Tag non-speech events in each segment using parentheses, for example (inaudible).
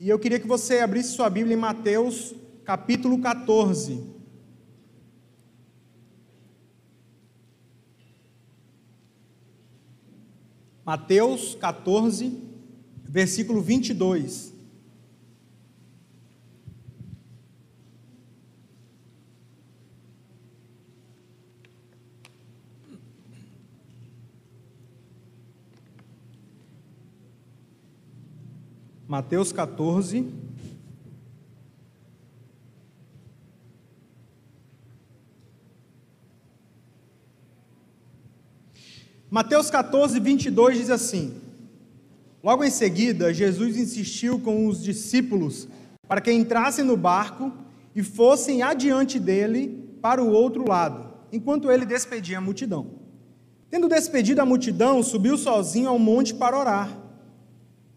E eu queria que você abrisse sua Bíblia em Mateus, capítulo 14. Mateus 14, versículo 22. Mateus 14. Mateus 14, 22 diz assim: Logo em seguida, Jesus insistiu com os discípulos para que entrassem no barco e fossem adiante dele para o outro lado, enquanto ele despedia a multidão. Tendo despedido a multidão, subiu sozinho ao monte para orar.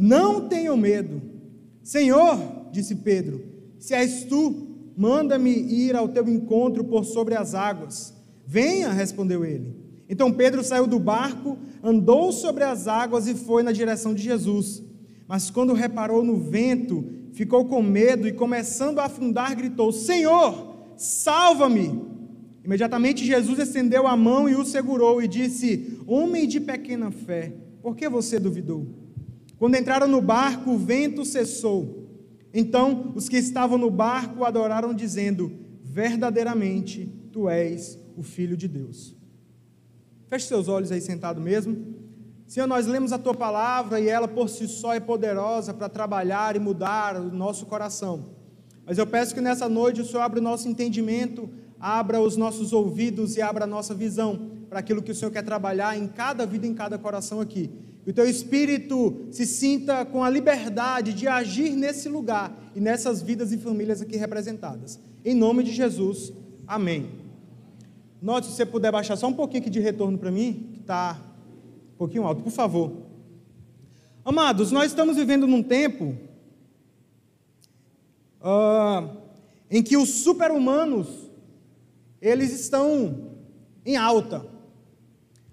não tenham medo. Senhor, disse Pedro, se és tu, manda-me ir ao teu encontro por sobre as águas. Venha, respondeu ele. Então Pedro saiu do barco, andou sobre as águas e foi na direção de Jesus. Mas quando reparou no vento, ficou com medo e, começando a afundar, gritou: Senhor, salva-me! Imediatamente Jesus estendeu a mão e o segurou e disse: Homem de pequena fé, por que você duvidou? Quando entraram no barco, o vento cessou. Então os que estavam no barco adoraram, dizendo: Verdadeiramente tu és o Filho de Deus. Feche seus olhos aí sentado mesmo. Senhor, nós lemos a tua palavra e ela por si só é poderosa para trabalhar e mudar o nosso coração. Mas eu peço que nessa noite o Senhor abra o nosso entendimento, abra os nossos ouvidos e abra a nossa visão para aquilo que o Senhor quer trabalhar em cada vida, em cada coração aqui. O teu espírito se sinta com a liberdade de agir nesse lugar e nessas vidas e famílias aqui representadas. Em nome de Jesus, amém. Note, se você puder baixar só um pouquinho aqui de retorno para mim, que está um pouquinho alto, por favor. Amados, nós estamos vivendo num tempo uh, em que os super-humanos eles estão em alta.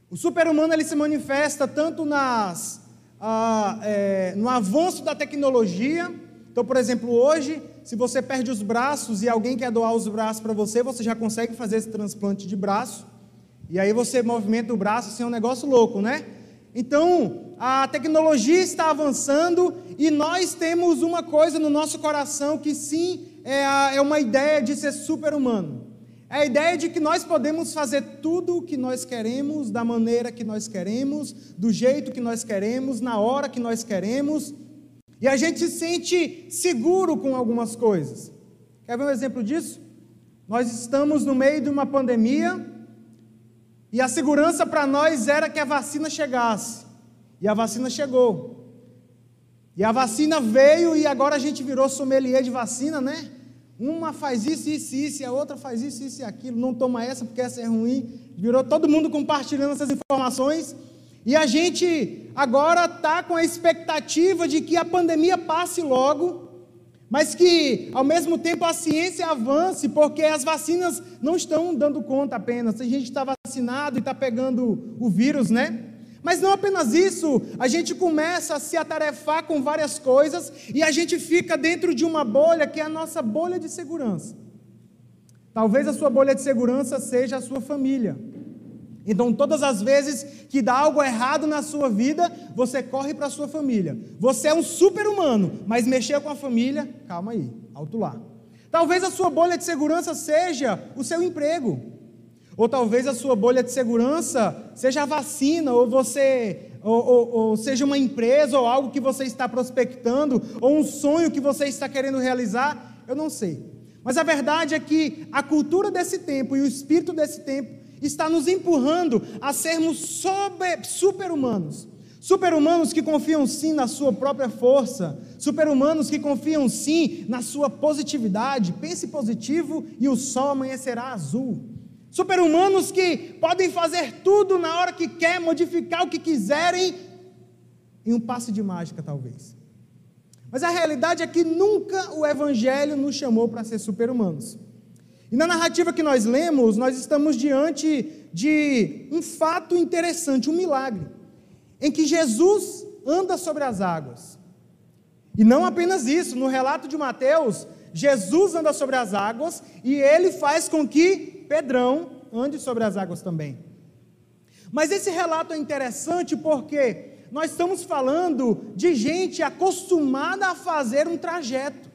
O super-humano ele se manifesta tanto nas, ah, é, no avanço da tecnologia. Então, por exemplo, hoje, se você perde os braços e alguém quer doar os braços para você, você já consegue fazer esse transplante de braço. E aí você movimenta o braço, assim, é um negócio louco, né? Então, a tecnologia está avançando e nós temos uma coisa no nosso coração que sim é, é uma ideia de ser super-humano. É a ideia de que nós podemos fazer tudo o que nós queremos, da maneira que nós queremos, do jeito que nós queremos, na hora que nós queremos, e a gente se sente seguro com algumas coisas. Quer ver um exemplo disso? Nós estamos no meio de uma pandemia e a segurança para nós era que a vacina chegasse. E a vacina chegou. E a vacina veio e agora a gente virou sommelier de vacina, né? Uma faz isso, isso, isso, e a outra faz isso, isso e aquilo. Não toma essa porque essa é ruim. Virou todo mundo compartilhando essas informações. E a gente agora está com a expectativa de que a pandemia passe logo, mas que ao mesmo tempo a ciência avance, porque as vacinas não estão dando conta apenas. A gente está vacinado e está pegando o vírus, né? Mas não apenas isso, a gente começa a se atarefar com várias coisas e a gente fica dentro de uma bolha que é a nossa bolha de segurança. Talvez a sua bolha de segurança seja a sua família. Então, todas as vezes que dá algo errado na sua vida, você corre para a sua família. Você é um super-humano, mas mexer com a família, calma aí, alto lá. Talvez a sua bolha de segurança seja o seu emprego. Ou talvez a sua bolha de segurança seja a vacina, ou você, ou, ou, ou, seja uma empresa, ou algo que você está prospectando, ou um sonho que você está querendo realizar. Eu não sei. Mas a verdade é que a cultura desse tempo e o espírito desse tempo está nos empurrando a sermos super-humanos. Super-humanos que confiam sim na sua própria força, super-humanos que confiam sim na sua positividade. Pense positivo e o sol amanhecerá azul. Super-humanos que podem fazer tudo na hora que quer, modificar o que quiserem, em um passe de mágica, talvez. Mas a realidade é que nunca o Evangelho nos chamou para ser super-humanos. E na narrativa que nós lemos, nós estamos diante de um fato interessante, um milagre, em que Jesus anda sobre as águas. E não apenas isso, no relato de Mateus, Jesus anda sobre as águas e ele faz com que Pedrão ande sobre as águas também. Mas esse relato é interessante porque nós estamos falando de gente acostumada a fazer um trajeto.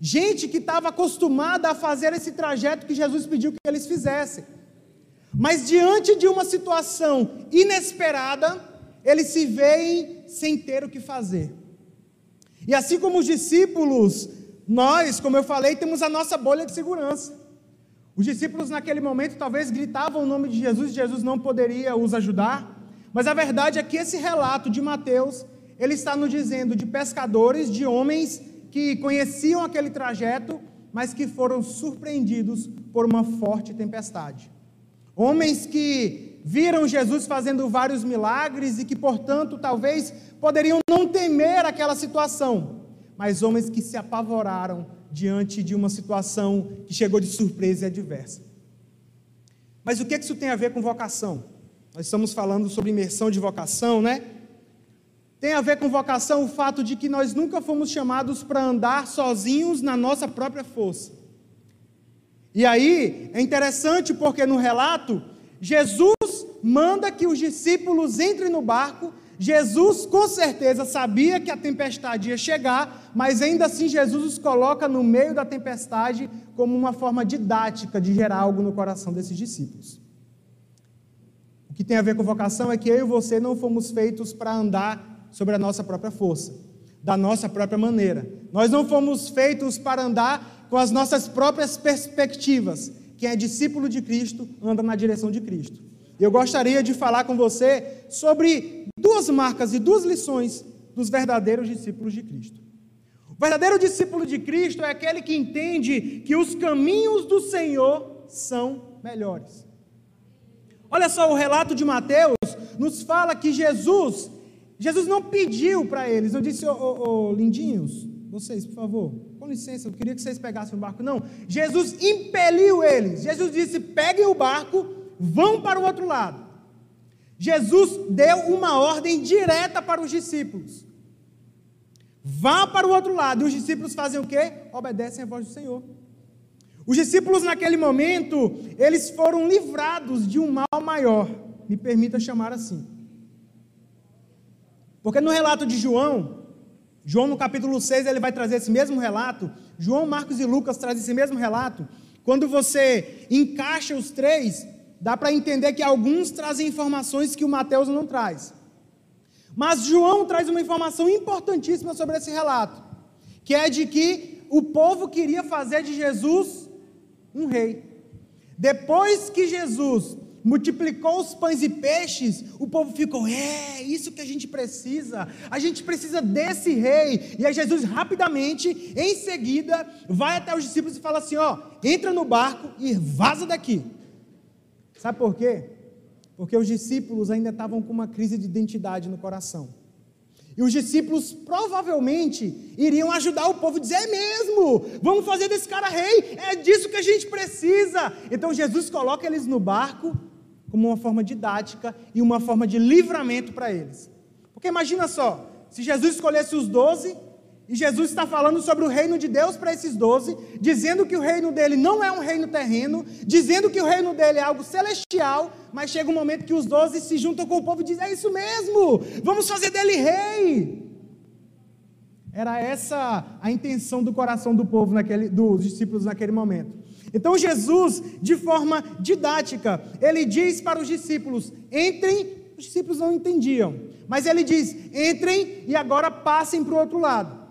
Gente que estava acostumada a fazer esse trajeto que Jesus pediu que eles fizessem. Mas diante de uma situação inesperada, eles se veem sem ter o que fazer. E assim como os discípulos, nós, como eu falei, temos a nossa bolha de segurança. Os discípulos naquele momento talvez gritavam o nome de Jesus e Jesus não poderia os ajudar. Mas a verdade é que esse relato de Mateus, ele está nos dizendo de pescadores, de homens que conheciam aquele trajeto, mas que foram surpreendidos por uma forte tempestade. Homens que viram Jesus fazendo vários milagres e que, portanto, talvez poderiam não temer aquela situação, mas homens que se apavoraram diante de uma situação que chegou de surpresa e adversa. Mas o que isso tem a ver com vocação? Nós estamos falando sobre imersão de vocação, né? Tem a ver com vocação o fato de que nós nunca fomos chamados para andar sozinhos na nossa própria força. E aí é interessante porque no relato, Jesus manda que os discípulos entrem no barco. Jesus com certeza sabia que a tempestade ia chegar, mas ainda assim Jesus os coloca no meio da tempestade como uma forma didática de gerar algo no coração desses discípulos. O que tem a ver com vocação é que eu e você não fomos feitos para andar sobre a nossa própria força, da nossa própria maneira. Nós não fomos feitos para andar com as nossas próprias perspectivas. Quem é discípulo de Cristo anda na direção de Cristo. Eu gostaria de falar com você sobre duas marcas e duas lições dos verdadeiros discípulos de Cristo. O verdadeiro discípulo de Cristo é aquele que entende que os caminhos do Senhor são melhores. Olha só, o relato de Mateus nos fala que Jesus, Jesus não pediu para eles, eu disse, ô, ô, ô, lindinhos, vocês, por favor, com licença, eu queria que vocês pegassem o barco. Não, Jesus impeliu eles. Jesus disse: peguem o barco, vão para o outro lado. Jesus deu uma ordem direta para os discípulos. Vá para o outro lado. E os discípulos fazem o quê? Obedecem à voz do Senhor. Os discípulos, naquele momento, eles foram livrados de um mal maior, me permita chamar assim. Porque no relato de João, João no capítulo 6, ele vai trazer esse mesmo relato, João, Marcos e Lucas trazem esse mesmo relato. Quando você encaixa os três, dá para entender que alguns trazem informações que o Mateus não traz. Mas João traz uma informação importantíssima sobre esse relato, que é de que o povo queria fazer de Jesus um rei. Depois que Jesus multiplicou os pães e peixes, o povo ficou, é, isso que a gente precisa, a gente precisa desse rei. E aí Jesus rapidamente, em seguida, vai até os discípulos e fala assim: ó, entra no barco e vaza daqui. Sabe por quê? Porque os discípulos ainda estavam com uma crise de identidade no coração. E os discípulos provavelmente iriam ajudar o povo a dizer: é mesmo, vamos fazer desse cara rei, é disso que a gente precisa. Então Jesus coloca eles no barco como uma forma didática e uma forma de livramento para eles. Porque imagina só, se Jesus escolhesse os doze, e Jesus está falando sobre o reino de Deus para esses doze, dizendo que o reino dele não é um reino terreno, dizendo que o reino dele é algo celestial, mas chega um momento que os doze se juntam com o povo e dizem: É isso mesmo, vamos fazer dele rei. Era essa a intenção do coração do povo, naquele, dos discípulos naquele momento. Então Jesus, de forma didática, ele diz para os discípulos: entrem, os discípulos não entendiam, mas ele diz: entrem e agora passem para o outro lado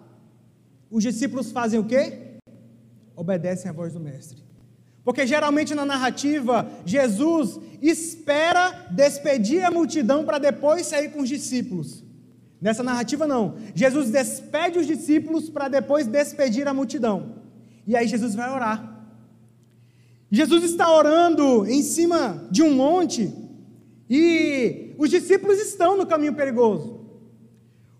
os discípulos fazem o quê? Obedecem à voz do Mestre. Porque geralmente na narrativa, Jesus espera despedir a multidão para depois sair com os discípulos. Nessa narrativa, não. Jesus despede os discípulos para depois despedir a multidão. E aí Jesus vai orar. Jesus está orando em cima de um monte e os discípulos estão no caminho perigoso.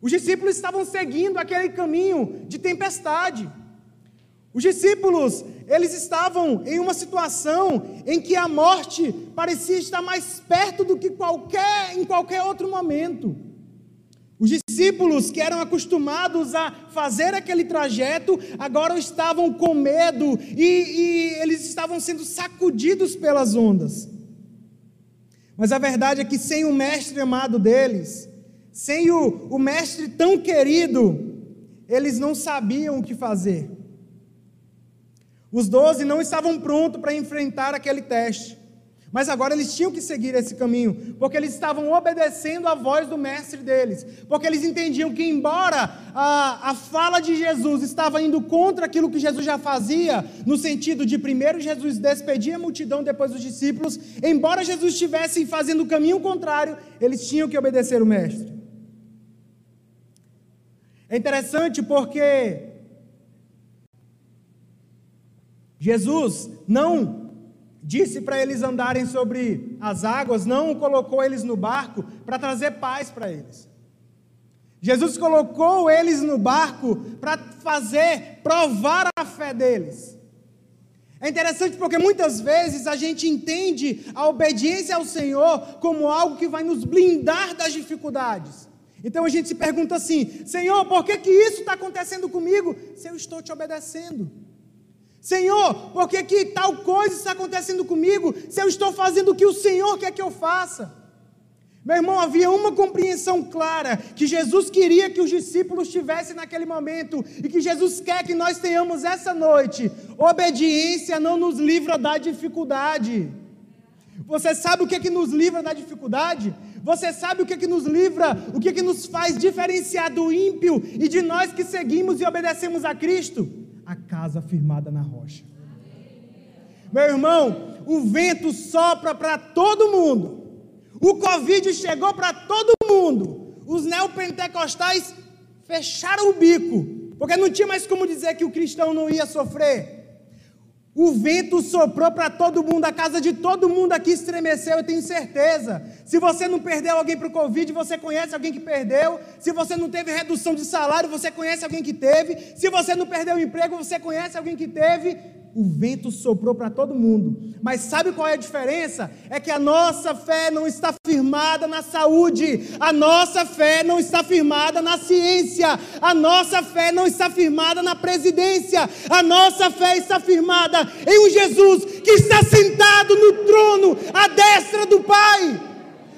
Os discípulos estavam seguindo aquele caminho de tempestade. Os discípulos, eles estavam em uma situação em que a morte parecia estar mais perto do que qualquer em qualquer outro momento. Os discípulos que eram acostumados a fazer aquele trajeto, agora estavam com medo e, e eles estavam sendo sacudidos pelas ondas. Mas a verdade é que sem o mestre amado deles, sem o, o mestre tão querido, eles não sabiam o que fazer. Os doze não estavam prontos para enfrentar aquele teste. Mas agora eles tinham que seguir esse caminho, porque eles estavam obedecendo a voz do mestre deles, porque eles entendiam que, embora a, a fala de Jesus estava indo contra aquilo que Jesus já fazia, no sentido de primeiro Jesus despedir a multidão, depois os discípulos, embora Jesus estivesse fazendo o caminho contrário, eles tinham que obedecer o mestre. É interessante porque Jesus não disse para eles andarem sobre as águas, não colocou eles no barco para trazer paz para eles. Jesus colocou eles no barco para fazer, provar a fé deles. É interessante porque muitas vezes a gente entende a obediência ao Senhor como algo que vai nos blindar das dificuldades. Então a gente se pergunta assim: Senhor, por que, que isso está acontecendo comigo se eu estou te obedecendo? Senhor, por que, que tal coisa está acontecendo comigo se eu estou fazendo o que o Senhor quer que eu faça? Meu irmão, havia uma compreensão clara que Jesus queria que os discípulos tivessem naquele momento e que Jesus quer que nós tenhamos essa noite. Obediência não nos livra da dificuldade. Você sabe o que, é que nos livra da dificuldade? Você sabe o que, é que nos livra, o que, é que nos faz diferenciar do ímpio e de nós que seguimos e obedecemos a Cristo? a casa firmada na rocha. Meu irmão, o vento sopra para todo mundo. O Covid chegou para todo mundo. Os neopentecostais fecharam o bico, porque não tinha mais como dizer que o cristão não ia sofrer. O vento soprou para todo mundo, a casa de todo mundo aqui estremeceu, eu tenho certeza. Se você não perdeu alguém para o Covid, você conhece alguém que perdeu. Se você não teve redução de salário, você conhece alguém que teve. Se você não perdeu o emprego, você conhece alguém que teve o vento soprou para todo mundo. Mas sabe qual é a diferença? É que a nossa fé não está firmada na saúde, a nossa fé não está firmada na ciência, a nossa fé não está firmada na presidência, a nossa fé está firmada em um Jesus que está sentado no trono à destra do Pai.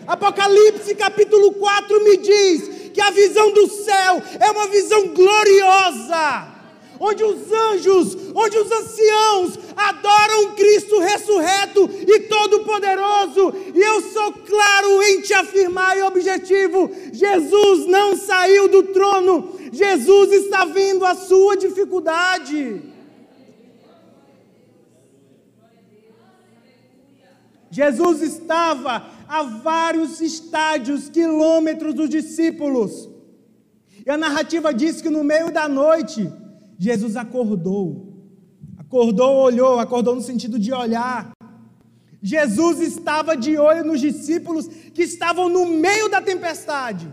Apocalipse capítulo 4 me diz que a visão do céu é uma visão gloriosa onde os anjos, onde os anciãos adoram Cristo ressurreto e todo-poderoso. E eu sou claro em te afirmar e objetivo: Jesus não saiu do trono, Jesus está vendo a sua dificuldade. Jesus estava a vários estádios, quilômetros dos discípulos. E a narrativa diz que no meio da noite, Jesus acordou. Acordou, olhou, acordou no sentido de olhar. Jesus estava de olho nos discípulos que estavam no meio da tempestade.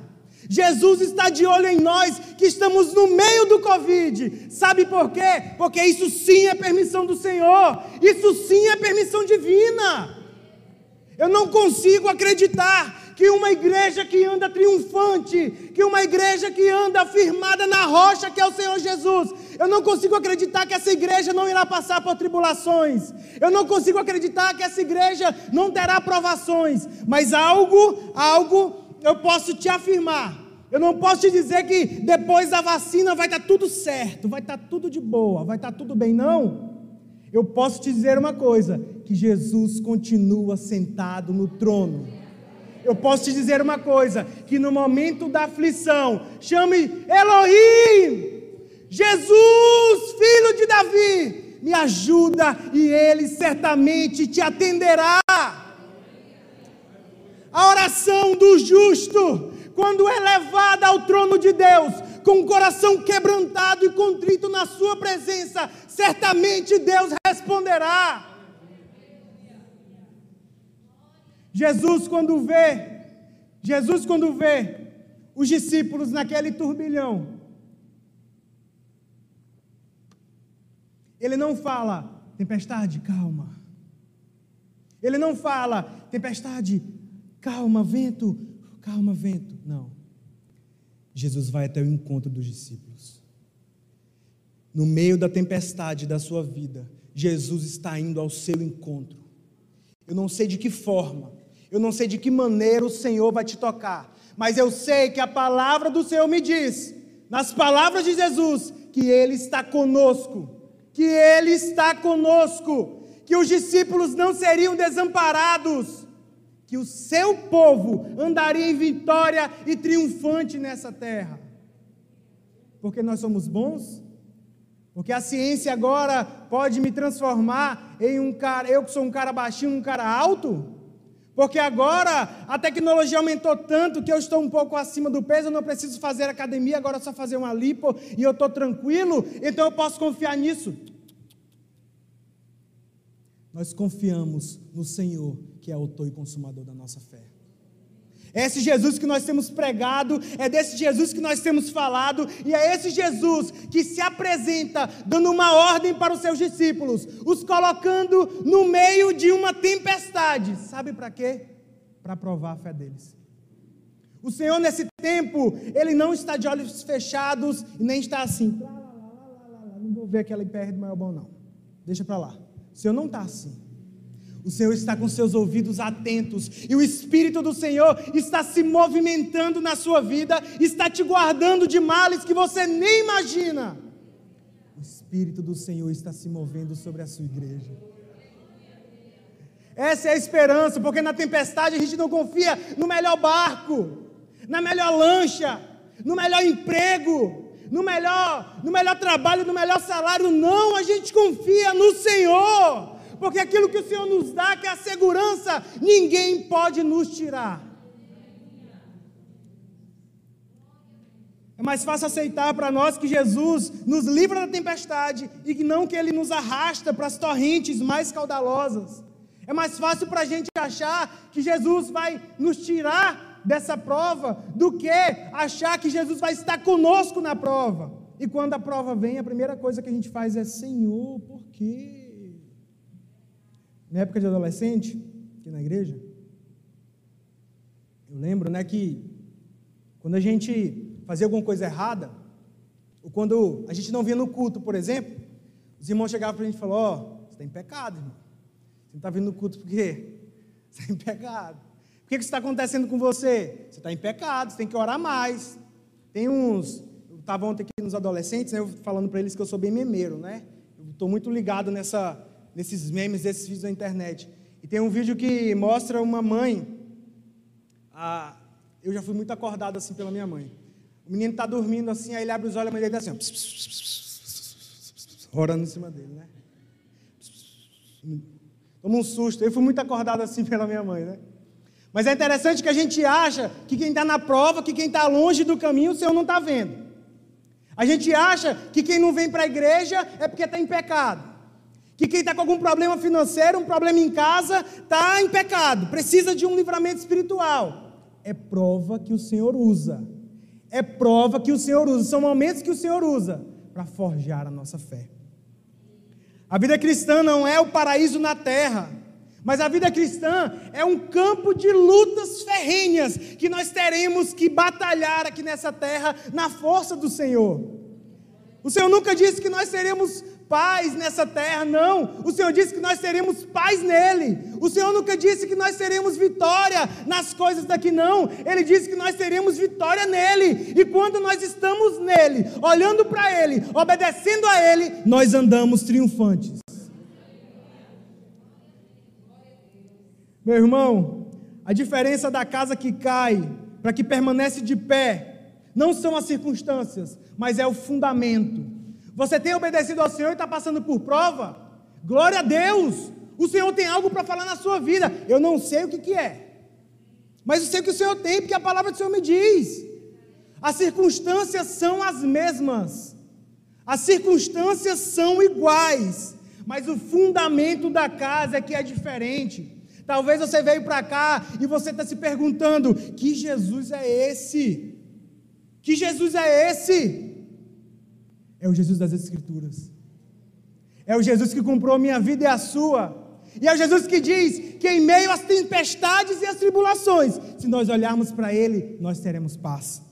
Jesus está de olho em nós que estamos no meio do Covid. Sabe por quê? Porque isso sim é permissão do Senhor. Isso sim é permissão divina. Eu não consigo acreditar que uma igreja que anda triunfante, que uma igreja que anda firmada na rocha que é o Senhor Jesus. Eu não consigo acreditar que essa igreja não irá passar por tribulações. Eu não consigo acreditar que essa igreja não terá provações. Mas algo, algo eu posso te afirmar. Eu não posso te dizer que depois da vacina vai estar tudo certo, vai estar tudo de boa, vai estar tudo bem, não. Eu posso te dizer uma coisa: que Jesus continua sentado no trono eu posso te dizer uma coisa: que no momento da aflição, chame Elohim, Jesus, filho de Davi, me ajuda e ele certamente te atenderá. oração do justo, quando é levada ao trono de Deus, com o coração quebrantado e contrito na sua presença, certamente Deus responderá. Jesus quando vê, Jesus quando vê os discípulos naquele turbilhão, ele não fala, tempestade, calma. Ele não fala, tempestade, calma, vento, calma, vento. Não. Jesus vai até o encontro dos discípulos. No meio da tempestade da sua vida, Jesus está indo ao seu encontro. Eu não sei de que forma, eu não sei de que maneira o Senhor vai te tocar, mas eu sei que a palavra do Senhor me diz, nas palavras de Jesus, que Ele está conosco, que Ele está conosco, que os discípulos não seriam desamparados, que o seu povo andaria em vitória e triunfante nessa terra. Porque nós somos bons? Porque a ciência agora pode me transformar em um cara, eu que sou um cara baixinho, um cara alto? Porque agora a tecnologia aumentou tanto que eu estou um pouco acima do peso, eu não preciso fazer academia, agora é só fazer uma lipo e eu estou tranquilo, então eu posso confiar nisso. Nós confiamos no Senhor, que é autor e consumador da nossa fé. É esse Jesus que nós temos pregado, é desse Jesus que nós temos falado, e é esse Jesus que se apresenta dando uma ordem para os seus discípulos, os colocando no meio de uma tempestade. Sabe para quê? Para provar a fé deles. O Senhor, nesse tempo, Ele não está de olhos fechados e nem está assim. Não vou ver aquela do maior bom, não. Deixa para lá. O Senhor não está assim. O Senhor está com seus ouvidos atentos e o Espírito do Senhor está se movimentando na sua vida, está te guardando de males que você nem imagina. O Espírito do Senhor está se movendo sobre a sua igreja. Essa é a esperança, porque na tempestade a gente não confia no melhor barco, na melhor lancha, no melhor emprego, no melhor, no melhor trabalho, no melhor salário. Não, a gente confia no Senhor porque aquilo que o Senhor nos dá, que é a segurança, ninguém pode nos tirar. É mais fácil aceitar para nós que Jesus nos livra da tempestade e que não que Ele nos arrasta para as torrentes mais caudalosas. É mais fácil para a gente achar que Jesus vai nos tirar dessa prova do que achar que Jesus vai estar conosco na prova. E quando a prova vem, a primeira coisa que a gente faz é: Senhor, por quê? Na época de adolescente, aqui na igreja, eu lembro, né, que quando a gente fazia alguma coisa errada, ou quando a gente não vinha no culto, por exemplo, os irmãos chegavam para a gente e falavam, ó, oh, você está em pecado, irmão. Você não está vindo no culto por quê? (laughs) Você está em pecado. O que, que está acontecendo com você? Você está em pecado, você tem que orar mais. Tem uns, eu estava ontem aqui nos adolescentes, né, eu falando para eles que eu sou bem memeiro, né? Eu estou muito ligado nessa, nesses memes, desses vídeos da internet. E tem um vídeo que mostra uma mãe. A, eu já fui muito acordado assim pela minha mãe. O menino está dormindo assim, aí ele abre os olhos, a mãe dele assim, orando em cima dele, né? Toma um susto. Eu fui muito acordado assim pela minha mãe, né? Mas é interessante que a gente acha que quem está na prova, que quem está longe do caminho, o Senhor não está vendo. A gente acha que quem não vem para a igreja é porque está em pecado que quem está com algum problema financeiro, um problema em casa, está em pecado, precisa de um livramento espiritual. É prova que o Senhor usa. É prova que o Senhor usa. São momentos que o Senhor usa para forjar a nossa fé. A vida cristã não é o paraíso na terra, mas a vida cristã é um campo de lutas ferrenhas que nós teremos que batalhar aqui nessa terra na força do Senhor. O Senhor nunca disse que nós seremos paz nessa terra, não. O Senhor disse que nós teremos paz nele. O Senhor nunca disse que nós teremos vitória nas coisas daqui, não. Ele disse que nós teremos vitória nele. E quando nós estamos nele, olhando para ele, obedecendo a ele, nós andamos triunfantes. Meu irmão, a diferença da casa que cai para que permanece de pé não são as circunstâncias, mas é o fundamento. Você tem obedecido ao Senhor e está passando por prova? Glória a Deus! O Senhor tem algo para falar na sua vida. Eu não sei o que, que é. Mas eu sei que o Senhor tem, porque a palavra do Senhor me diz. As circunstâncias são as mesmas. As circunstâncias são iguais. Mas o fundamento da casa é que é diferente. Talvez você veio para cá e você está se perguntando: que Jesus é esse? Que Jesus é esse? É o Jesus das Escrituras. É o Jesus que comprou a minha vida e a sua. E é o Jesus que diz que em meio às tempestades e às tribulações, se nós olharmos para Ele, nós teremos paz.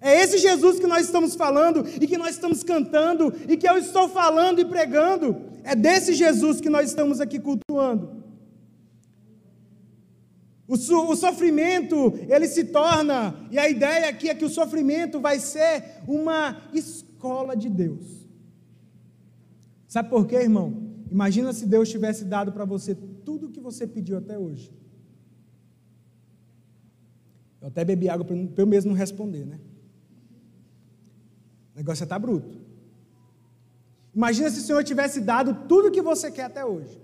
É esse Jesus que nós estamos falando e que nós estamos cantando e que eu estou falando e pregando. É desse Jesus que nós estamos aqui cultuando. O, so, o, sofrimento, ele se torna, e a ideia aqui é que o sofrimento vai ser uma escola de Deus. Sabe por quê, irmão? Imagina se Deus tivesse dado para você tudo o que você pediu até hoje. Eu até bebi água para eu mesmo não responder, né? O negócio está bruto. Imagina se o Senhor tivesse dado tudo o que você quer até hoje.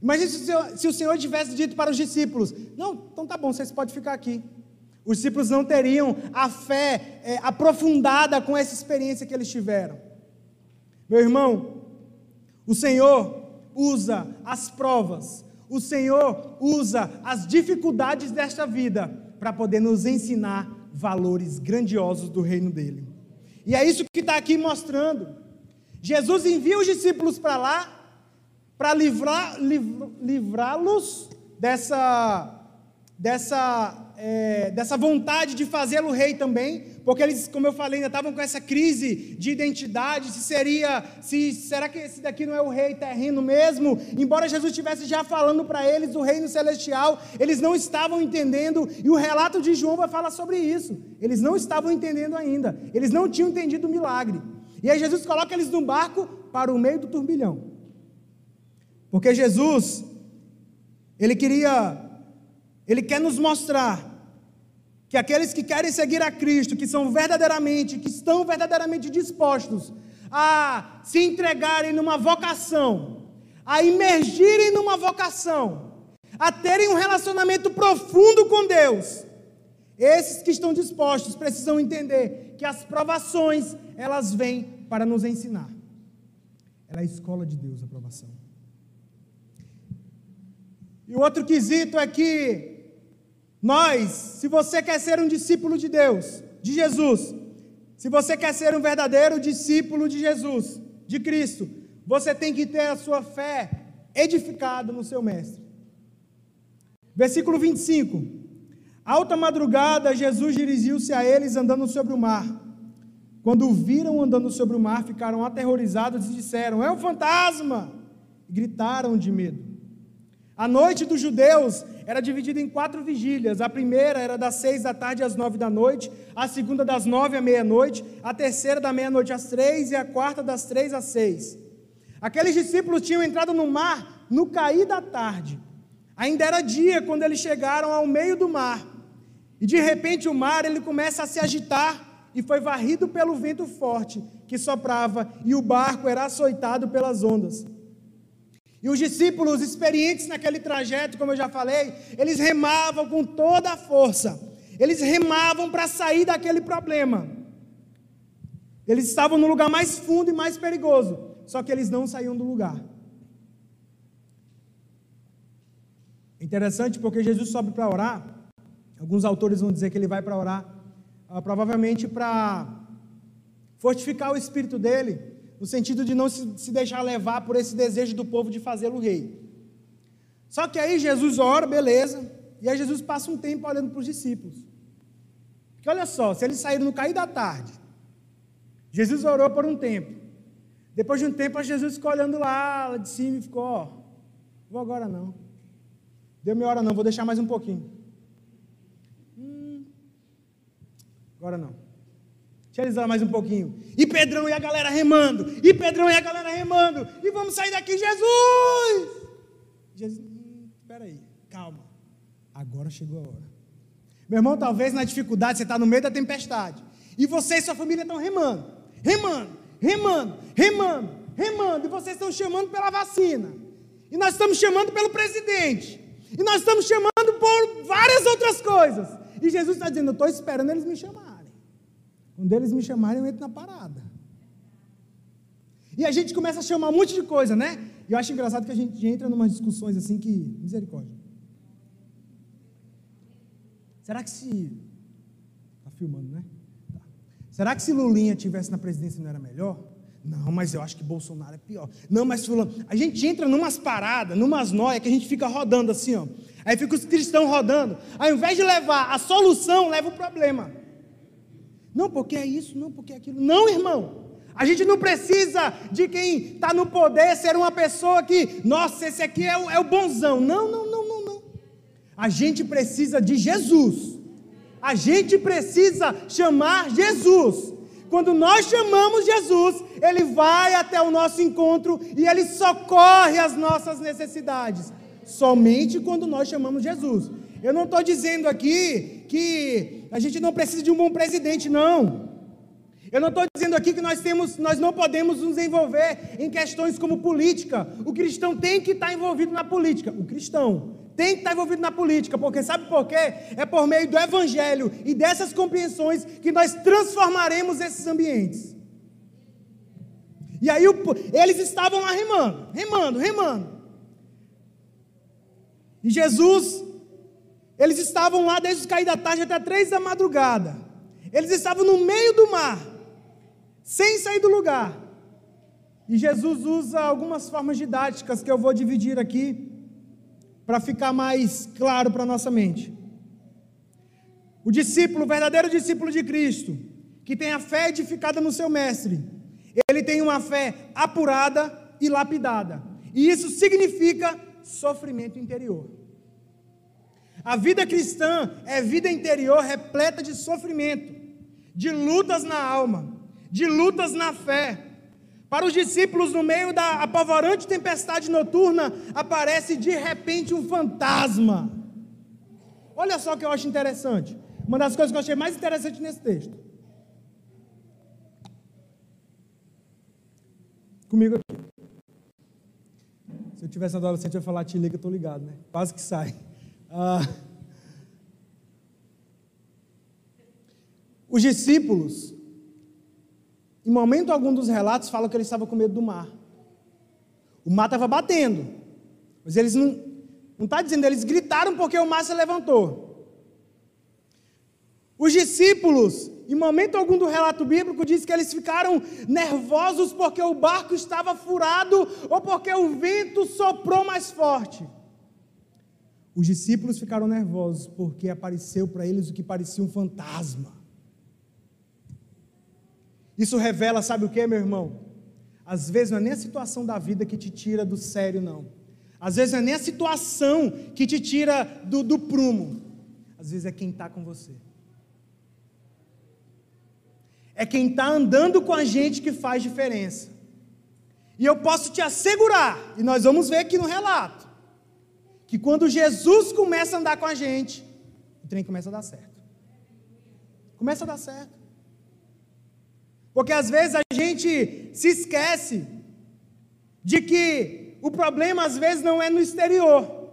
Imagina se o, Senhor, se o Senhor tivesse dito para os discípulos: Não, então tá bom, vocês podem ficar aqui. Os discípulos não teriam a fé é, aprofundada com essa experiência que eles tiveram. Meu irmão, o Senhor usa as provas, o Senhor usa as dificuldades desta vida para poder nos ensinar valores grandiosos do reino dele. E é isso que está aqui mostrando. Jesus envia os discípulos para lá para livrar, livrá-los dessa, dessa, é, dessa vontade de fazê-lo rei também, porque eles, como eu falei, ainda estavam com essa crise de identidade, se seria, se será que esse daqui não é o rei terreno mesmo? Embora Jesus estivesse já falando para eles o reino celestial, eles não estavam entendendo, e o relato de João vai falar sobre isso. Eles não estavam entendendo ainda, eles não tinham entendido o milagre. E aí Jesus coloca eles num barco para o meio do turbilhão. Porque Jesus, ele queria, ele quer nos mostrar que aqueles que querem seguir a Cristo, que são verdadeiramente, que estão verdadeiramente dispostos a se entregarem numa vocação, a imergirem numa vocação, a terem um relacionamento profundo com Deus, esses que estão dispostos precisam entender que as provações, elas vêm para nos ensinar. Ela é a escola de Deus, a provação. E o outro quesito é que nós, se você quer ser um discípulo de Deus, de Jesus, se você quer ser um verdadeiro discípulo de Jesus, de Cristo, você tem que ter a sua fé edificada no seu Mestre. Versículo 25. Alta madrugada, Jesus dirigiu-se a eles andando sobre o mar. Quando o viram andando sobre o mar, ficaram aterrorizados e disseram: É um fantasma! E gritaram de medo. A noite dos judeus era dividida em quatro vigílias. A primeira era das seis da tarde às nove da noite, a segunda das nove à meia-noite, a terceira da meia-noite às três e a quarta das três às seis. Aqueles discípulos tinham entrado no mar no cair da tarde. Ainda era dia quando eles chegaram ao meio do mar. E de repente o mar ele começa a se agitar e foi varrido pelo vento forte que soprava e o barco era açoitado pelas ondas. E os discípulos experientes naquele trajeto, como eu já falei, eles remavam com toda a força. Eles remavam para sair daquele problema. Eles estavam no lugar mais fundo e mais perigoso, só que eles não saíam do lugar. Interessante porque Jesus sobe para orar Alguns autores vão dizer que ele vai para orar, uh, provavelmente para fortificar o espírito dele, no sentido de não se, se deixar levar por esse desejo do povo de fazê-lo rei. Só que aí Jesus ora, beleza, e aí Jesus passa um tempo olhando para os discípulos. Porque olha só, se eles saíram no cair da tarde, Jesus orou por um tempo. Depois de um tempo, Jesus ficou olhando lá, lá de cima e ficou, ó, vou agora não. Deu minha hora não, vou deixar mais um pouquinho. Agora não. Deixa eles lá mais um pouquinho. E Pedrão e a galera remando. E Pedrão e a galera remando. E vamos sair daqui, Jesus! Jesus, aí, calma. Agora chegou a hora. Meu irmão, talvez na dificuldade você está no meio da tempestade. E você e sua família estão remando, remando, remando, remando, remando. E vocês estão chamando pela vacina. E nós estamos chamando pelo presidente. E nós estamos chamando por várias outras coisas. E Jesus está dizendo: Eu estou esperando eles me chamarem. Quando eles me chamarem, eu entro na parada. E a gente começa a chamar um monte de coisa, né? E eu acho engraçado que a gente entra em umas discussões assim que. Misericórdia. Será que se. Está filmando, né? Tá. Será que se Lulinha tivesse na presidência não era melhor? Não, mas eu acho que Bolsonaro é pior. Não, mas fulano. A gente entra numas paradas, numas noias que a gente fica rodando assim, ó. Aí fica os cristãos rodando. Ao invés de levar a solução, leva o problema. Não, porque é isso, não, porque é aquilo. Não, irmão. A gente não precisa de quem está no poder ser uma pessoa que, nossa, esse aqui é o, é o bonzão. Não, não, não, não, não. A gente precisa de Jesus. A gente precisa chamar Jesus. Quando nós chamamos Jesus, Ele vai até o nosso encontro e Ele socorre as nossas necessidades. Somente quando nós chamamos Jesus. Eu não estou dizendo aqui que a gente não precisa de um bom presidente, não. Eu não estou dizendo aqui que nós temos, nós não podemos nos envolver em questões como política. O cristão tem que estar envolvido na política. O cristão tem que estar envolvido na política, porque sabe por quê? É por meio do evangelho e dessas compreensões que nós transformaremos esses ambientes. E aí eles estavam lá remando, remando, remando. E Jesus, eles estavam lá desde os cair da tarde até três da madrugada. Eles estavam no meio do mar, sem sair do lugar. E Jesus usa algumas formas didáticas que eu vou dividir aqui para ficar mais claro para a nossa mente. O discípulo, o verdadeiro discípulo de Cristo, que tem a fé edificada no seu mestre, ele tem uma fé apurada e lapidada. E isso significa sofrimento interior. A vida cristã é vida interior repleta de sofrimento, de lutas na alma, de lutas na fé, para os discípulos, no meio da apavorante tempestade noturna, aparece de repente um fantasma. Olha só o que eu acho interessante. Uma das coisas que eu achei mais interessante nesse texto. Comigo aqui. Se eu tivesse adolescente, eu ia falar, te liga, eu estou ligado, né? Quase que sai. Ah, os discípulos em momento algum dos relatos fala que ele estava com medo do mar. O mar estava batendo. Mas eles não. Não está dizendo, eles gritaram porque o mar se levantou. Os discípulos, em momento algum do relato bíblico, diz que eles ficaram nervosos porque o barco estava furado ou porque o vento soprou mais forte. Os discípulos ficaram nervosos porque apareceu para eles o que parecia um fantasma. Isso revela, sabe o que, meu irmão? Às vezes não é nem a situação da vida que te tira do sério, não. Às vezes não é nem a situação que te tira do, do prumo. Às vezes é quem está com você. É quem está andando com a gente que faz diferença. E eu posso te assegurar, e nós vamos ver aqui no relato, que quando Jesus começa a andar com a gente, o trem começa a dar certo. Começa a dar certo. Porque às vezes a gente se esquece de que o problema às vezes não é no exterior,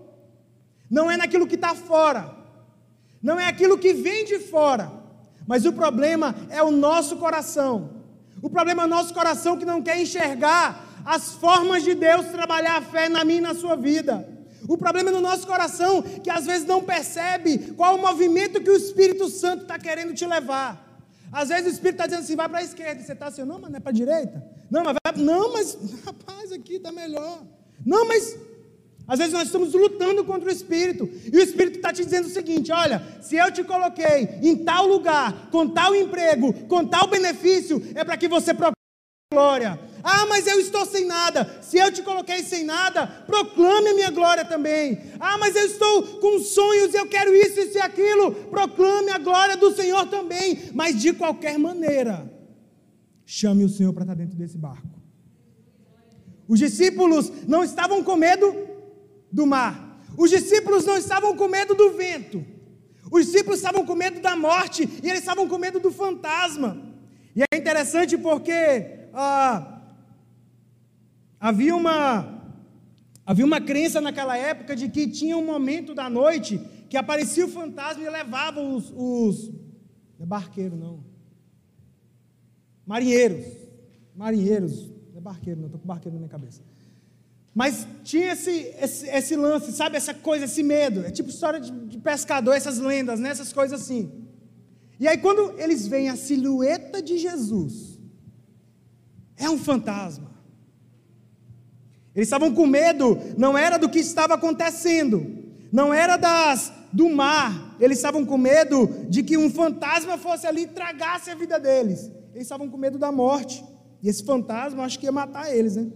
não é naquilo que está fora, não é aquilo que vem de fora, mas o problema é o nosso coração. O problema é o nosso coração que não quer enxergar as formas de Deus trabalhar a fé na minha e na sua vida. O problema é no nosso coração que às vezes não percebe qual o movimento que o Espírito Santo está querendo te levar. Às vezes o Espírito está dizendo assim, vai para a esquerda. E você está assim, não, mas não é para a direita. Não, mas vai, não, mas rapaz, aqui está melhor. Não, mas às vezes nós estamos lutando contra o Espírito. E o Espírito está te dizendo o seguinte: olha, se eu te coloquei em tal lugar, com tal emprego, com tal benefício, é para que você procure glória. Ah, mas eu estou sem nada. Se eu te coloquei sem nada, proclame a minha glória também. Ah, mas eu estou com sonhos, eu quero isso, isso e aquilo. Proclame a glória do Senhor também. Mas de qualquer maneira, chame o Senhor para estar dentro desse barco. Os discípulos não estavam com medo do mar. Os discípulos não estavam com medo do vento. Os discípulos estavam com medo da morte e eles estavam com medo do fantasma. E é interessante porque ah, Havia uma, havia uma crença naquela época de que tinha um momento da noite que aparecia o fantasma e levava os, os não é barqueiro não, marinheiros, marinheiros, não é barqueiro não, estou com barqueiro na minha cabeça. Mas tinha esse, esse, esse, lance, sabe, essa coisa, esse medo. É tipo história de, de pescador, essas lendas, né? essas coisas assim. E aí, quando eles veem a silhueta de Jesus, é um fantasma. Eles estavam com medo, não era do que estava acontecendo, não era das do mar. Eles estavam com medo de que um fantasma fosse ali e tragasse a vida deles. Eles estavam com medo da morte. E esse fantasma, acho que ia matar eles, né?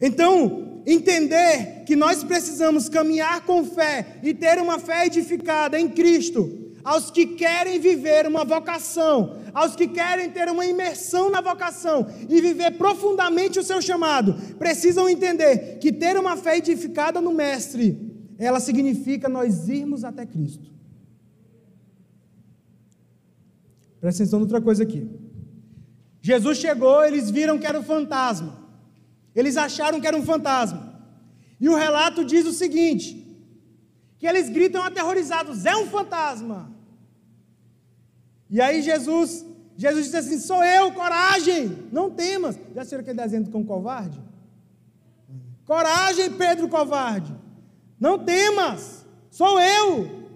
Então, entender que nós precisamos caminhar com fé e ter uma fé edificada em Cristo, aos que querem viver uma vocação, aos que querem ter uma imersão na vocação e viver profundamente o seu chamado, precisam entender que ter uma fé edificada no Mestre, ela significa nós irmos até Cristo. Presta atenção em outra coisa aqui. Jesus chegou, eles viram que era um fantasma. Eles acharam que era um fantasma. E o relato diz o seguinte: que eles gritam aterrorizados: é um fantasma. E aí Jesus, Jesus diz assim: sou eu, coragem, não temas. Já assistiram aquele desenho com covarde? Coragem, Pedro covarde, não temas, sou eu.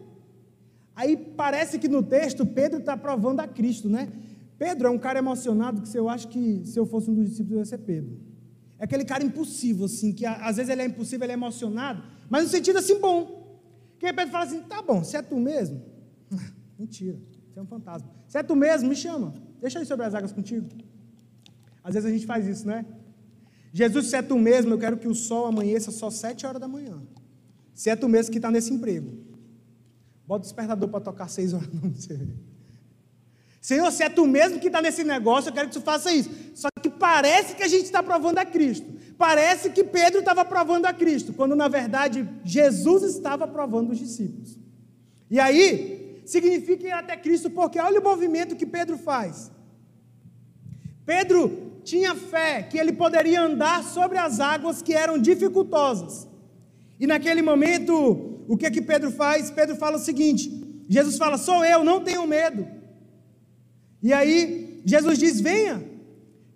Aí parece que no texto Pedro está provando a Cristo, né? Pedro é um cara emocionado que eu acho que se eu fosse um dos discípulos eu ia ser Pedro. É aquele cara impulsivo, assim, que às vezes ele é impulsivo, ele é emocionado, mas no sentido assim bom. Que Pedro fala assim: tá bom, se é tu mesmo, (laughs) mentira, você é um fantasma. Se é tu mesmo, me chama, deixa eu ir sobre as águas contigo. Às vezes a gente faz isso, né? Jesus, se é tu mesmo, eu quero que o sol amanheça só sete horas da manhã. Se é tu mesmo que está nesse emprego, bota o despertador para tocar seis horas (laughs) da manhã. Senhor, se é tu mesmo que está nesse negócio, eu quero que tu faça isso. Só que parece que a gente está provando a Cristo. Parece que Pedro estava provando a Cristo, quando na verdade Jesus estava provando os discípulos. E aí, significa ir até Cristo, porque olha o movimento que Pedro faz. Pedro tinha fé que ele poderia andar sobre as águas que eram dificultosas. E naquele momento, o que é que Pedro faz? Pedro fala o seguinte: Jesus fala: Sou eu, não tenham medo. E aí, Jesus diz: Venha.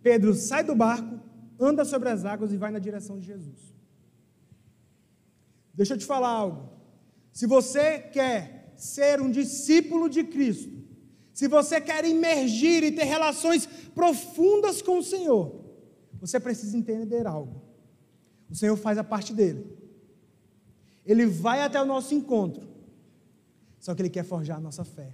Pedro sai do barco, anda sobre as águas e vai na direção de Jesus. Deixa eu te falar algo. Se você quer ser um discípulo de Cristo, se você quer emergir e ter relações profundas com o Senhor, você precisa entender algo. O Senhor faz a parte dele. Ele vai até o nosso encontro. Só que ele quer forjar a nossa fé.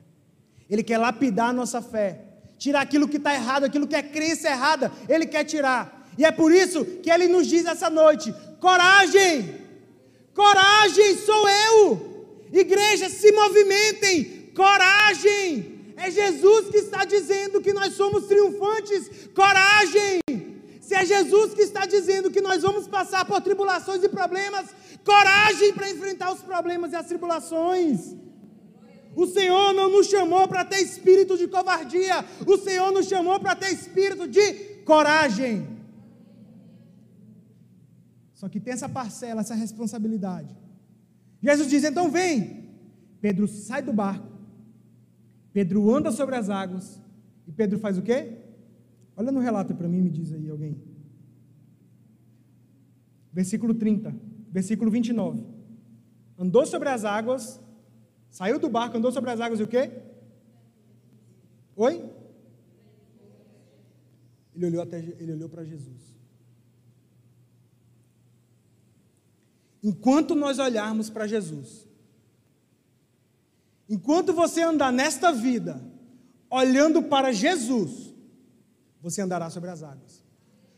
Ele quer lapidar a nossa fé, tirar aquilo que está errado, aquilo que é crença errada, Ele quer tirar. E é por isso que Ele nos diz essa noite: coragem, coragem, sou eu. Igreja, se movimentem, coragem. É Jesus que está dizendo que nós somos triunfantes, coragem. Se é Jesus que está dizendo que nós vamos passar por tribulações e problemas, coragem para enfrentar os problemas e as tribulações. O Senhor não nos chamou para ter espírito de covardia, o Senhor nos chamou para ter espírito de coragem. Só que tem essa parcela, essa responsabilidade. Jesus diz: então vem. Pedro sai do barco, Pedro anda sobre as águas, e Pedro faz o quê? Olha no relato para mim, me diz aí alguém. Versículo 30, versículo 29. Andou sobre as águas Saiu do barco, andou sobre as águas e o quê? Oi? Ele olhou, ele olhou para Jesus. Enquanto nós olharmos para Jesus, enquanto você andar nesta vida, olhando para Jesus, você andará sobre as águas.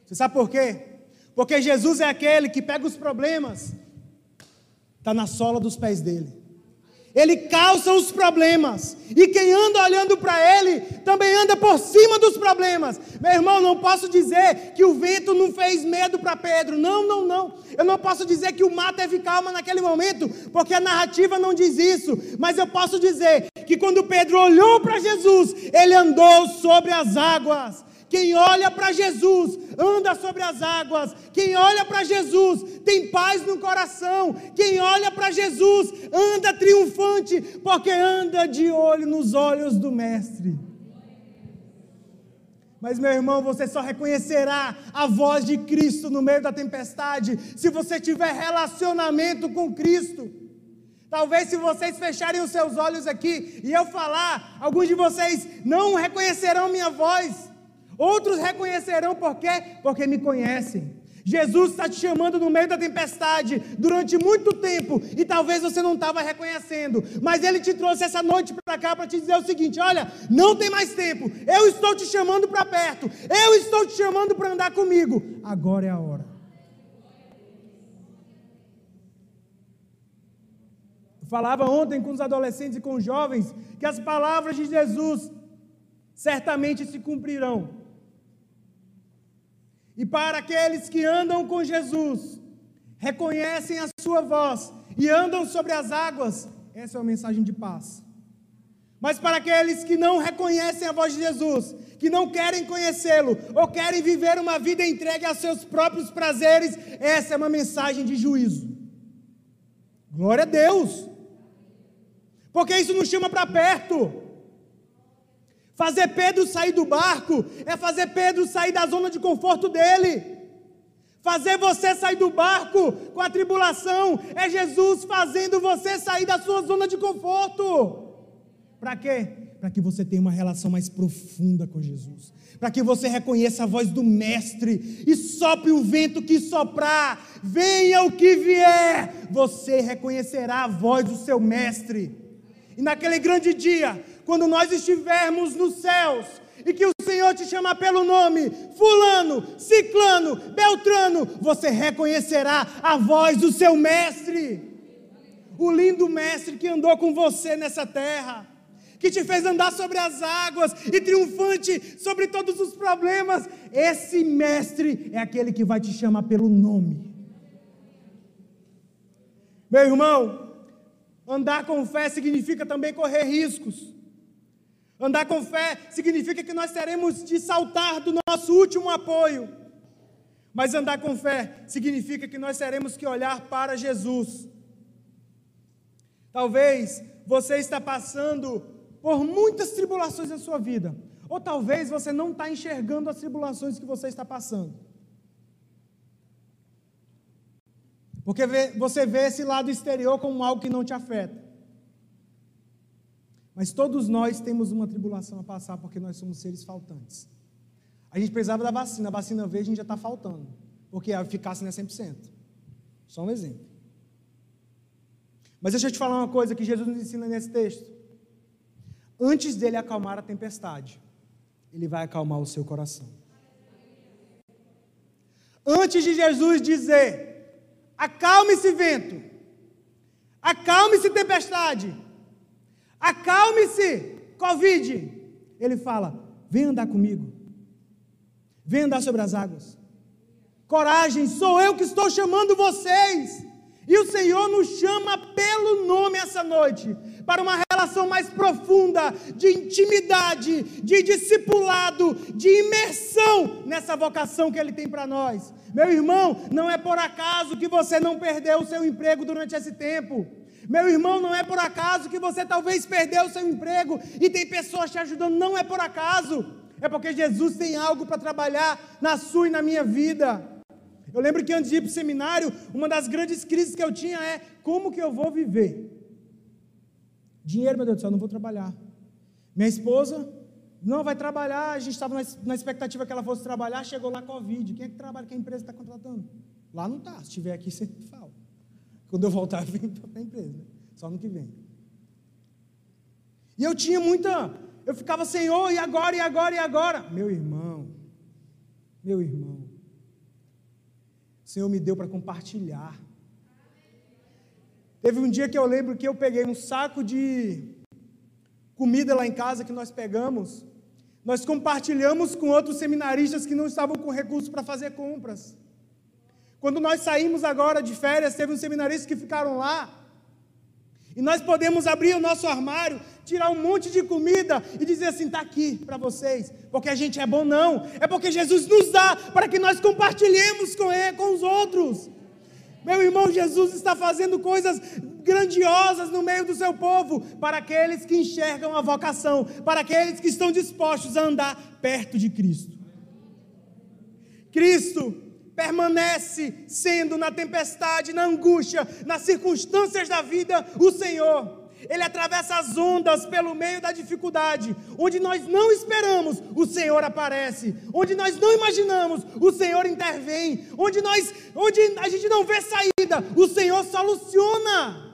Você sabe por quê? Porque Jesus é aquele que pega os problemas, está na sola dos pés dele. Ele calça os problemas. E quem anda olhando para ele também anda por cima dos problemas. Meu irmão, não posso dizer que o vento não fez medo para Pedro. Não, não, não. Eu não posso dizer que o mar teve calma naquele momento, porque a narrativa não diz isso. Mas eu posso dizer que quando Pedro olhou para Jesus, ele andou sobre as águas. Quem olha para Jesus anda sobre as águas. Quem olha para Jesus tem paz no coração. Quem olha para Jesus anda triunfante, porque anda de olho nos olhos do Mestre. Mas, meu irmão, você só reconhecerá a voz de Cristo no meio da tempestade se você tiver relacionamento com Cristo. Talvez se vocês fecharem os seus olhos aqui e eu falar, alguns de vocês não reconhecerão minha voz. Outros reconhecerão por quê? Porque me conhecem. Jesus está te chamando no meio da tempestade durante muito tempo e talvez você não estava reconhecendo, mas Ele te trouxe essa noite para cá para te dizer o seguinte: olha, não tem mais tempo, eu estou te chamando para perto, eu estou te chamando para andar comigo, agora é a hora. Eu falava ontem com os adolescentes e com os jovens que as palavras de Jesus certamente se cumprirão. E para aqueles que andam com Jesus, reconhecem a sua voz e andam sobre as águas, essa é uma mensagem de paz. Mas para aqueles que não reconhecem a voz de Jesus, que não querem conhecê-lo, ou querem viver uma vida entregue aos seus próprios prazeres, essa é uma mensagem de juízo. Glória a Deus! Porque isso nos chama para perto. Fazer Pedro sair do barco é fazer Pedro sair da zona de conforto dele. Fazer você sair do barco com a tribulação é Jesus fazendo você sair da sua zona de conforto. Para quê? Para que você tenha uma relação mais profunda com Jesus. Para que você reconheça a voz do Mestre e sopre o vento que soprar, venha o que vier, você reconhecerá a voz do seu Mestre. E naquele grande dia, quando nós estivermos nos céus e que o Senhor te chamar pelo nome, Fulano, Ciclano, Beltrano, você reconhecerá a voz do seu mestre, o lindo mestre que andou com você nessa terra, que te fez andar sobre as águas e triunfante sobre todos os problemas. Esse mestre é aquele que vai te chamar pelo nome. Meu irmão, andar com fé significa também correr riscos. Andar com fé significa que nós teremos de saltar do nosso último apoio. Mas andar com fé significa que nós teremos que olhar para Jesus. Talvez você está passando por muitas tribulações na sua vida, ou talvez você não está enxergando as tribulações que você está passando. Porque você vê esse lado exterior como algo que não te afeta. Mas todos nós temos uma tribulação a passar porque nós somos seres faltantes. A gente precisava da vacina, a vacina veio, a gente já está faltando, porque a eficácia não é 100%. Só um exemplo. Mas deixa eu te falar uma coisa que Jesus nos ensina nesse texto. Antes dele acalmar a tempestade, ele vai acalmar o seu coração. Antes de Jesus dizer: acalme-se vento, acalme-se tempestade, Acalme-se, Covid. Ele fala: vem andar comigo. Vem andar sobre as águas. Coragem, sou eu que estou chamando vocês. E o Senhor nos chama pelo nome essa noite, para uma relação mais profunda, de intimidade, de discipulado, de imersão nessa vocação que Ele tem para nós. Meu irmão, não é por acaso que você não perdeu o seu emprego durante esse tempo. Meu irmão, não é por acaso que você talvez perdeu o seu emprego e tem pessoas te ajudando, não é por acaso. É porque Jesus tem algo para trabalhar na sua e na minha vida. Eu lembro que antes de ir para o seminário, uma das grandes crises que eu tinha é: como que eu vou viver? Dinheiro, meu Deus do céu, não vou trabalhar. Minha esposa não vai trabalhar, a gente estava na expectativa que ela fosse trabalhar, chegou lá Covid. Quem é que trabalha? Quem a empresa está contratando? Lá não está, se estiver aqui, (laughs) você fala. Quando eu voltar, venho para a empresa. Só no que vem. E eu tinha muita. Eu ficava, Senhor, e agora, e agora, e agora? Meu irmão, meu irmão, o Senhor me deu para compartilhar. Teve um dia que eu lembro que eu peguei um saco de comida lá em casa que nós pegamos, nós compartilhamos com outros seminaristas que não estavam com recursos para fazer compras. Quando nós saímos agora de férias, teve um seminarista que ficaram lá. E nós podemos abrir o nosso armário, tirar um monte de comida e dizer assim: está aqui para vocês, porque a gente é bom, não. É porque Jesus nos dá para que nós compartilhemos com, ele, com os outros. Meu irmão, Jesus está fazendo coisas grandiosas no meio do seu povo, para aqueles que enxergam a vocação, para aqueles que estão dispostos a andar perto de Cristo. Cristo permanece sendo na tempestade, na angústia, nas circunstâncias da vida, o Senhor. Ele atravessa as ondas pelo meio da dificuldade. Onde nós não esperamos, o Senhor aparece. Onde nós não imaginamos, o Senhor intervém. Onde, nós, onde a gente não vê saída, o Senhor soluciona.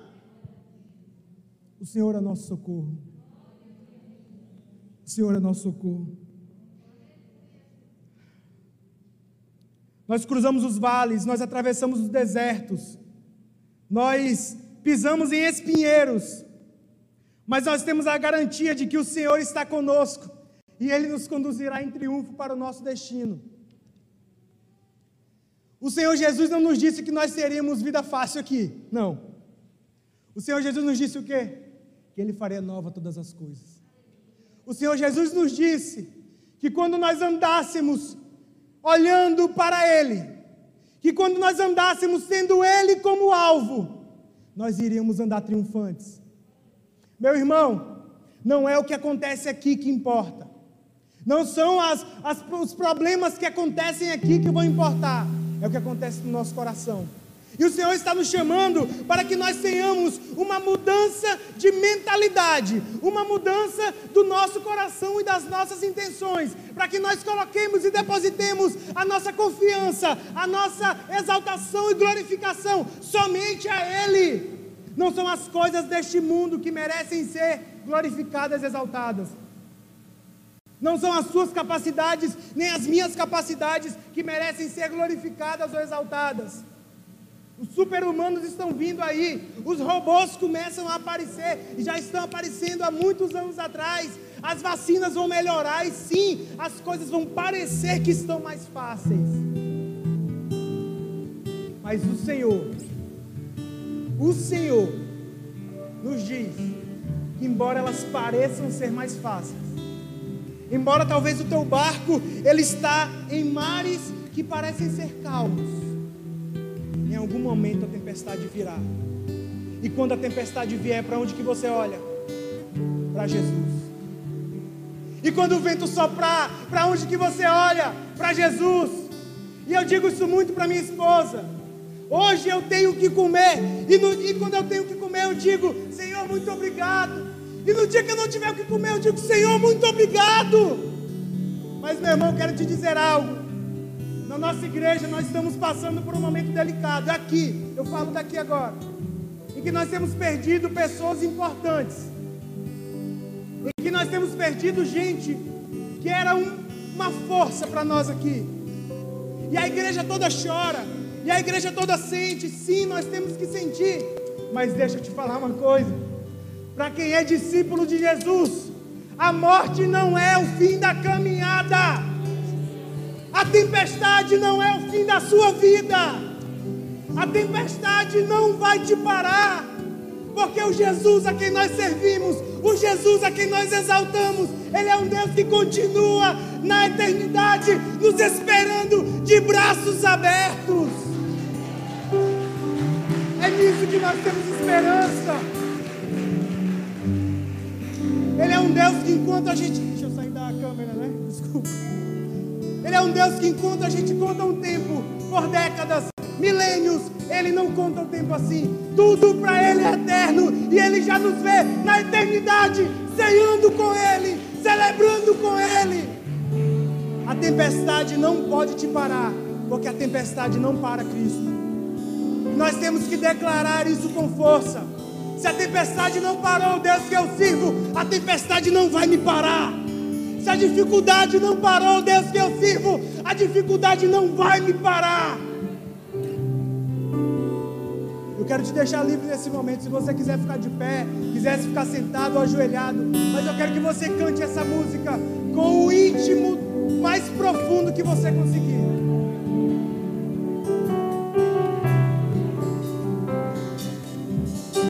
O Senhor é nosso socorro. O Senhor é nosso socorro. Nós cruzamos os vales, nós atravessamos os desertos, nós pisamos em espinheiros, mas nós temos a garantia de que o Senhor está conosco e Ele nos conduzirá em triunfo para o nosso destino. O Senhor Jesus não nos disse que nós teríamos vida fácil aqui, não. O Senhor Jesus nos disse o quê? Que Ele faria nova todas as coisas. O Senhor Jesus nos disse que quando nós andássemos olhando para Ele, que quando nós andássemos tendo Ele como alvo, nós iríamos andar triunfantes. Meu irmão, não é o que acontece aqui que importa, não são as, as, os problemas que acontecem aqui que vão importar, é o que acontece no nosso coração. E o Senhor está nos chamando para que nós tenhamos uma mudança de mentalidade, uma mudança do nosso coração e das nossas intenções, para que nós coloquemos e depositemos a nossa confiança, a nossa exaltação e glorificação somente a Ele. Não são as coisas deste mundo que merecem ser glorificadas e exaltadas. Não são as suas capacidades, nem as minhas capacidades que merecem ser glorificadas ou exaltadas. Os super-humanos estão vindo aí, os robôs começam a aparecer, e já estão aparecendo há muitos anos atrás. As vacinas vão melhorar e sim, as coisas vão parecer que estão mais fáceis. Mas o Senhor, o Senhor, nos diz que, embora elas pareçam ser mais fáceis, embora talvez o teu barco ele está em mares que parecem ser calmos, algum momento a tempestade virá. E quando a tempestade vier, para onde que você olha? Para Jesus. E quando o vento soprar, para onde que você olha? Para Jesus. E eu digo isso muito para minha esposa. Hoje eu tenho que comer. E, no, e quando eu tenho que comer, eu digo, Senhor, muito obrigado. E no dia que eu não tiver o que comer, eu digo, Senhor, muito obrigado. Mas, meu irmão, eu quero te dizer algo. Nossa igreja nós estamos passando por um momento delicado. Aqui, eu falo daqui agora. Em que nós temos perdido pessoas importantes. Em que nós temos perdido gente que era um, uma força para nós aqui. E a igreja toda chora. E a igreja toda sente. Sim, nós temos que sentir. Mas deixa eu te falar uma coisa. Para quem é discípulo de Jesus, a morte não é o fim da caminhada. Tempestade não é o fim da sua vida. A tempestade não vai te parar. Porque o Jesus a quem nós servimos, o Jesus a quem nós exaltamos, Ele é um Deus que continua na eternidade nos esperando de braços abertos. É nisso que nós temos esperança. Ele é um Deus que enquanto a gente. Deixa eu sair da câmera, né? Desculpa. Ele é um Deus que enquanto a gente conta um tempo por décadas, milênios, Ele não conta o tempo assim. Tudo para Ele é eterno e Ele já nos vê na eternidade, ceando com Ele, celebrando com Ele. A tempestade não pode te parar, porque a tempestade não para Cristo. Nós temos que declarar isso com força. Se a tempestade não parou, Deus que eu sirvo, a tempestade não vai me parar. Se a dificuldade não parou, Deus que eu sirvo, a dificuldade não vai me parar. Eu quero te deixar livre nesse momento. Se você quiser ficar de pé, quiser ficar sentado ou ajoelhado, mas eu quero que você cante essa música com o íntimo mais profundo que você conseguir.